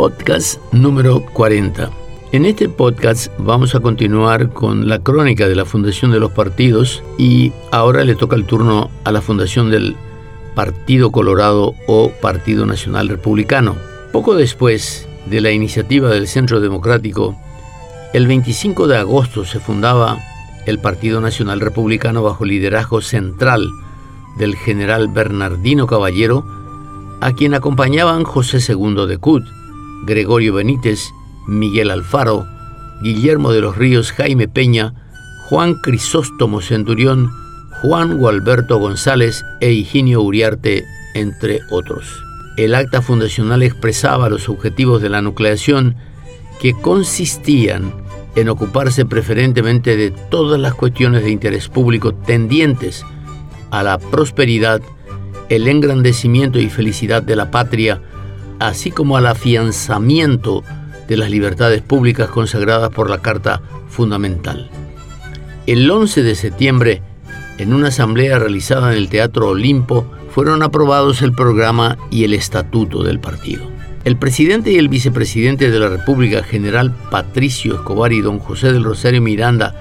Podcast número 40. En este podcast vamos a continuar con la crónica de la fundación de los partidos y ahora le toca el turno a la fundación del Partido Colorado o Partido Nacional Republicano. Poco después de la iniciativa del Centro Democrático, el 25 de agosto se fundaba el Partido Nacional Republicano bajo liderazgo central del general Bernardino Caballero, a quien acompañaban José II de Cut, Gregorio Benítez, Miguel Alfaro, Guillermo de los Ríos, Jaime Peña, Juan Crisóstomo Centurión, Juan Gualberto González e Higinio Uriarte, entre otros. El acta fundacional expresaba los objetivos de la nucleación que consistían en ocuparse preferentemente de todas las cuestiones de interés público tendientes a la prosperidad, el engrandecimiento y felicidad de la patria, así como al afianzamiento de las libertades públicas consagradas por la Carta Fundamental. El 11 de septiembre, en una asamblea realizada en el Teatro Olimpo, fueron aprobados el programa y el estatuto del partido. El presidente y el vicepresidente de la República, general Patricio Escobar y don José del Rosario Miranda,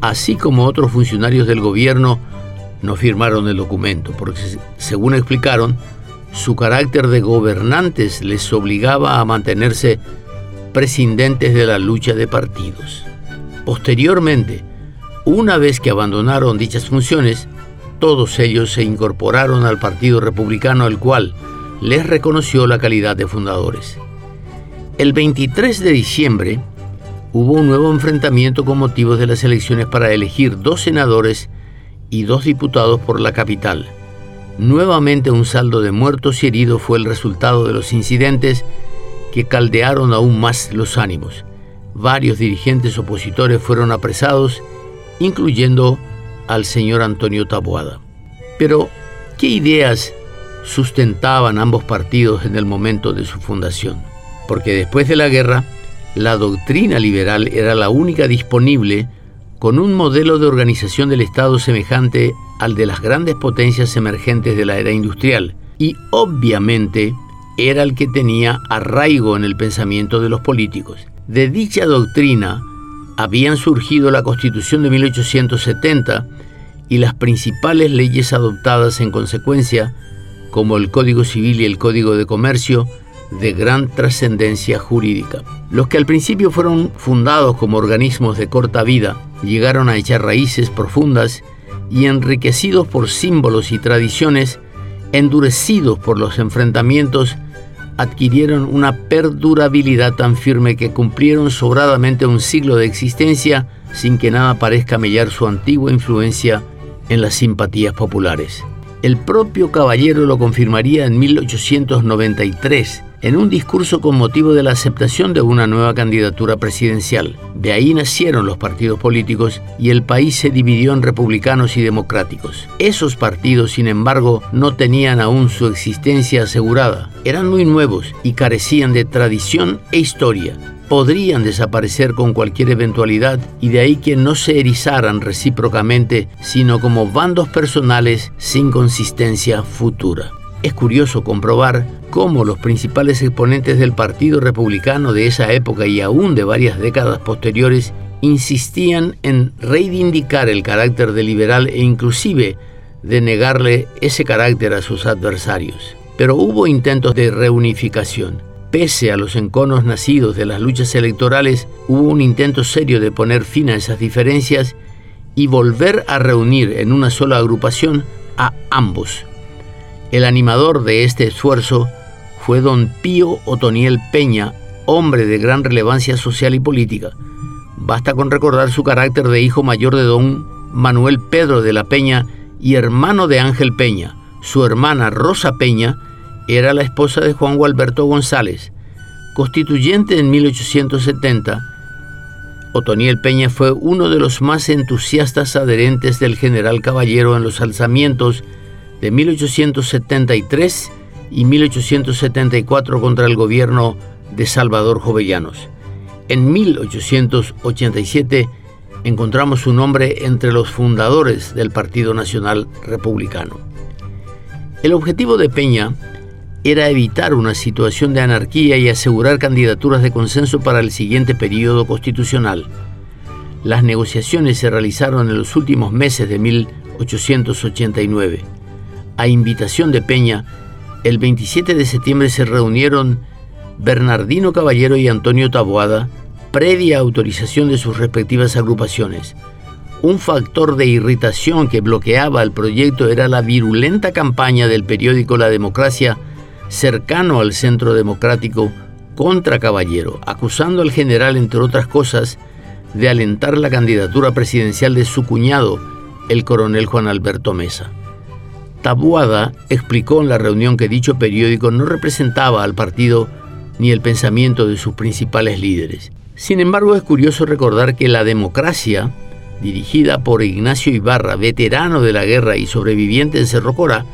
así como otros funcionarios del gobierno, no firmaron el documento, porque según explicaron, su carácter de gobernantes les obligaba a mantenerse prescindentes de la lucha de partidos. Posteriormente, una vez que abandonaron dichas funciones, todos ellos se incorporaron al Partido Republicano, el cual les reconoció la calidad de fundadores. El 23 de diciembre hubo un nuevo enfrentamiento con motivos de las elecciones para elegir dos senadores y dos diputados por la capital. Nuevamente un saldo de muertos y heridos fue el resultado de los incidentes que caldearon aún más los ánimos. Varios dirigentes opositores fueron apresados, incluyendo al señor Antonio Taboada. Pero, ¿qué ideas sustentaban ambos partidos en el momento de su fundación? Porque después de la guerra, la doctrina liberal era la única disponible con un modelo de organización del Estado semejante al de las grandes potencias emergentes de la era industrial, y obviamente era el que tenía arraigo en el pensamiento de los políticos. De dicha doctrina habían surgido la Constitución de 1870 y las principales leyes adoptadas en consecuencia, como el Código Civil y el Código de Comercio, de gran trascendencia jurídica. Los que al principio fueron fundados como organismos de corta vida, llegaron a echar raíces profundas y enriquecidos por símbolos y tradiciones, endurecidos por los enfrentamientos, adquirieron una perdurabilidad tan firme que cumplieron sobradamente un siglo de existencia sin que nada parezca mellar su antigua influencia en las simpatías populares. El propio caballero lo confirmaría en 1893 en un discurso con motivo de la aceptación de una nueva candidatura presidencial. De ahí nacieron los partidos políticos y el país se dividió en republicanos y democráticos. Esos partidos, sin embargo, no tenían aún su existencia asegurada. Eran muy nuevos y carecían de tradición e historia podrían desaparecer con cualquier eventualidad y de ahí que no se erizaran recíprocamente, sino como bandos personales sin consistencia futura. Es curioso comprobar cómo los principales exponentes del Partido Republicano de esa época y aún de varias décadas posteriores insistían en reivindicar el carácter de liberal e inclusive de negarle ese carácter a sus adversarios. Pero hubo intentos de reunificación. Pese a los enconos nacidos de las luchas electorales, hubo un intento serio de poner fin a esas diferencias y volver a reunir en una sola agrupación a ambos el animador de este esfuerzo fue don Pío Otoniel Peña, hombre de gran relevancia social y política. Basta con recordar su carácter de hijo mayor de don Manuel Pedro de la Peña y hermano de Ángel Peña. Su hermana Rosa Peña era la esposa de Juan Gualberto González. Constituyente en 1870, Otoniel Peña fue uno de los más entusiastas adherentes del general Caballero en los alzamientos de 1873 y 1874 contra el gobierno de Salvador Jovellanos. En 1887 encontramos su nombre entre los fundadores del Partido Nacional Republicano. El objetivo de Peña era evitar una situación de anarquía y asegurar candidaturas de consenso para el siguiente periodo constitucional. Las negociaciones se realizaron en los últimos meses de 1889. A invitación de Peña, el 27 de septiembre se reunieron Bernardino Caballero y Antonio Taboada, previa autorización de sus respectivas agrupaciones. Un factor de irritación que bloqueaba el proyecto era la virulenta campaña del periódico La Democracia, cercano al Centro Democrático, contra Caballero, acusando al general, entre otras cosas, de alentar la candidatura presidencial de su cuñado, el coronel Juan Alberto Mesa. Tabuada explicó en la reunión que dicho periódico no representaba al partido ni el pensamiento de sus principales líderes. Sin embargo, es curioso recordar que la democracia, dirigida por Ignacio Ibarra, veterano de la guerra y sobreviviente en Cerro Cora,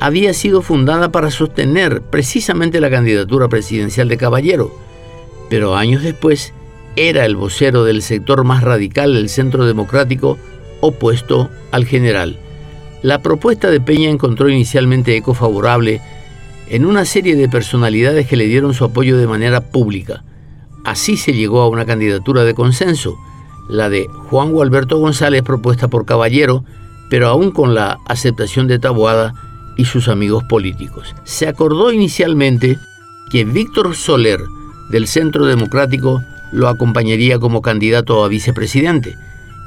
había sido fundada para sostener precisamente la candidatura presidencial de Caballero, pero años después era el vocero del sector más radical del Centro Democrático opuesto al general. La propuesta de Peña encontró inicialmente eco favorable en una serie de personalidades que le dieron su apoyo de manera pública. Así se llegó a una candidatura de consenso, la de Juan Gualberto González propuesta por Caballero, pero aún con la aceptación de Taboada y sus amigos políticos. Se acordó inicialmente que Víctor Soler, del Centro Democrático, lo acompañaría como candidato a vicepresidente,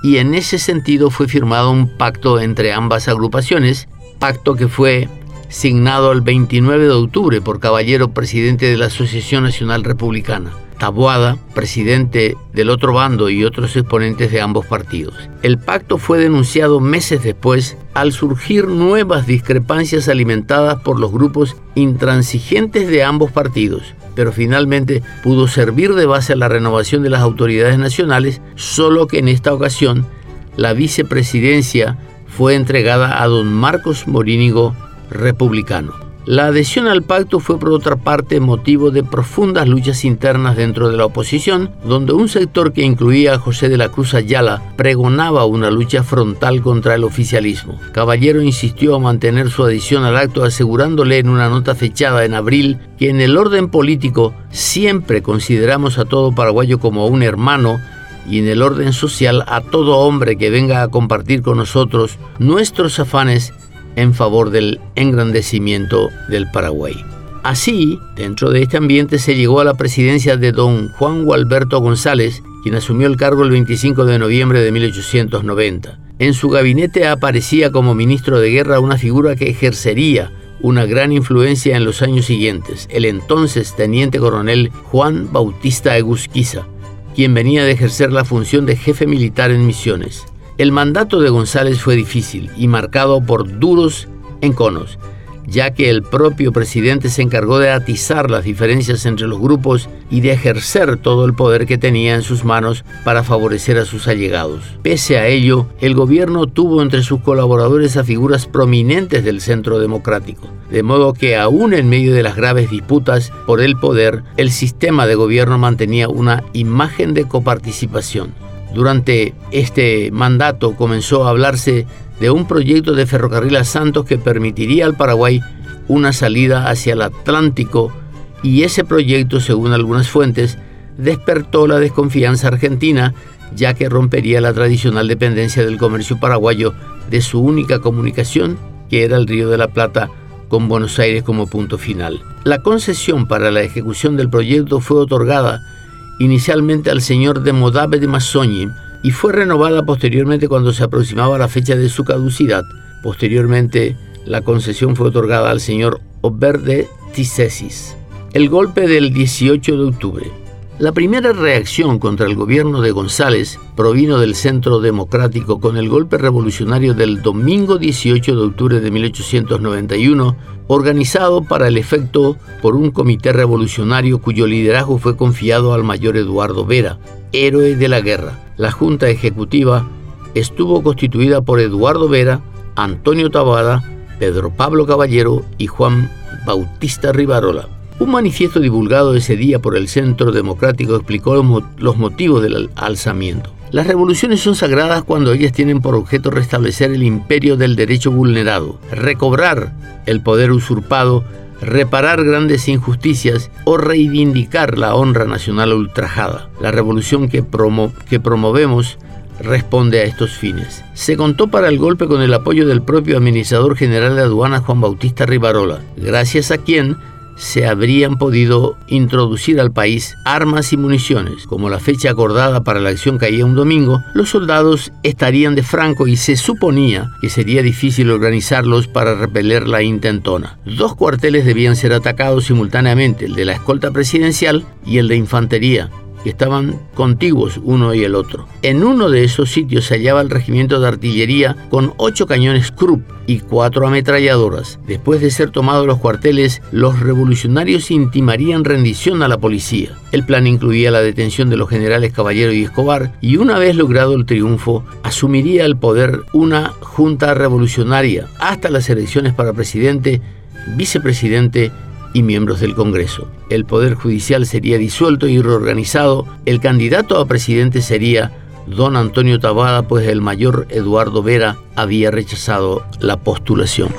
y en ese sentido fue firmado un pacto entre ambas agrupaciones, pacto que fue signado el 29 de octubre por Caballero, presidente de la Asociación Nacional Republicana. Taboada, presidente del otro bando y otros exponentes de ambos partidos. El pacto fue denunciado meses después al surgir nuevas discrepancias alimentadas por los grupos intransigentes de ambos partidos, pero finalmente pudo servir de base a la renovación de las autoridades nacionales, solo que en esta ocasión la vicepresidencia fue entregada a don Marcos Morínigo, republicano. La adhesión al pacto fue por otra parte motivo de profundas luchas internas dentro de la oposición, donde un sector que incluía a José de la Cruz Ayala pregonaba una lucha frontal contra el oficialismo. Caballero insistió a mantener su adhesión al acto asegurándole en una nota fechada en abril que en el orden político siempre consideramos a todo paraguayo como un hermano y en el orden social a todo hombre que venga a compartir con nosotros nuestros afanes en favor del engrandecimiento del Paraguay. Así, dentro de este ambiente se llegó a la presidencia de don Juan Gualberto González, quien asumió el cargo el 25 de noviembre de 1890. En su gabinete aparecía como ministro de guerra una figura que ejercería una gran influencia en los años siguientes, el entonces teniente coronel Juan Bautista Egusquiza, quien venía de ejercer la función de jefe militar en Misiones. El mandato de González fue difícil y marcado por duros enconos, ya que el propio presidente se encargó de atizar las diferencias entre los grupos y de ejercer todo el poder que tenía en sus manos para favorecer a sus allegados. Pese a ello, el gobierno tuvo entre sus colaboradores a figuras prominentes del centro democrático, de modo que aún en medio de las graves disputas por el poder, el sistema de gobierno mantenía una imagen de coparticipación. Durante este mandato comenzó a hablarse de un proyecto de ferrocarril a Santos que permitiría al Paraguay una salida hacia el Atlántico y ese proyecto, según algunas fuentes, despertó la desconfianza argentina ya que rompería la tradicional dependencia del comercio paraguayo de su única comunicación, que era el Río de la Plata, con Buenos Aires como punto final. La concesión para la ejecución del proyecto fue otorgada inicialmente al señor de Modave de Mazzoni y fue renovada posteriormente cuando se aproximaba la fecha de su caducidad. Posteriormente, la concesión fue otorgada al señor Ober de Tisesis. El golpe del 18 de octubre. La primera reacción contra el gobierno de González provino del Centro Democrático con el golpe revolucionario del domingo 18 de octubre de 1891, organizado para el efecto por un comité revolucionario cuyo liderazgo fue confiado al mayor Eduardo Vera, héroe de la guerra. La Junta Ejecutiva estuvo constituida por Eduardo Vera, Antonio Tabada, Pedro Pablo Caballero y Juan Bautista Rivarola. Un manifiesto divulgado ese día por el Centro Democrático explicó los motivos del alzamiento. Las revoluciones son sagradas cuando ellas tienen por objeto restablecer el imperio del derecho vulnerado, recobrar el poder usurpado reparar grandes injusticias o reivindicar la honra nacional ultrajada. La revolución que, que promovemos responde a estos fines. Se contó para el golpe con el apoyo del propio administrador general de aduanas Juan Bautista Rivarola, gracias a quien se habrían podido introducir al país armas y municiones. Como la fecha acordada para la acción caía un domingo, los soldados estarían de franco y se suponía que sería difícil organizarlos para repeler la intentona. Dos cuarteles debían ser atacados simultáneamente, el de la escolta presidencial y el de infantería, estaban contiguos uno y el otro. En uno de esos sitios se hallaba el regimiento de artillería con ocho cañones Krupp y cuatro ametralladoras. Después de ser tomados los cuarteles, los revolucionarios intimarían rendición a la policía. El plan incluía la detención de los generales Caballero y Escobar y una vez logrado el triunfo, asumiría el poder una junta revolucionaria hasta las elecciones para presidente, vicepresidente y miembros del Congreso. El Poder Judicial sería disuelto y reorganizado. El candidato a presidente sería don Antonio Tabada, pues el mayor Eduardo Vera había rechazado la postulación.